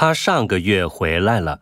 他上个月回来了。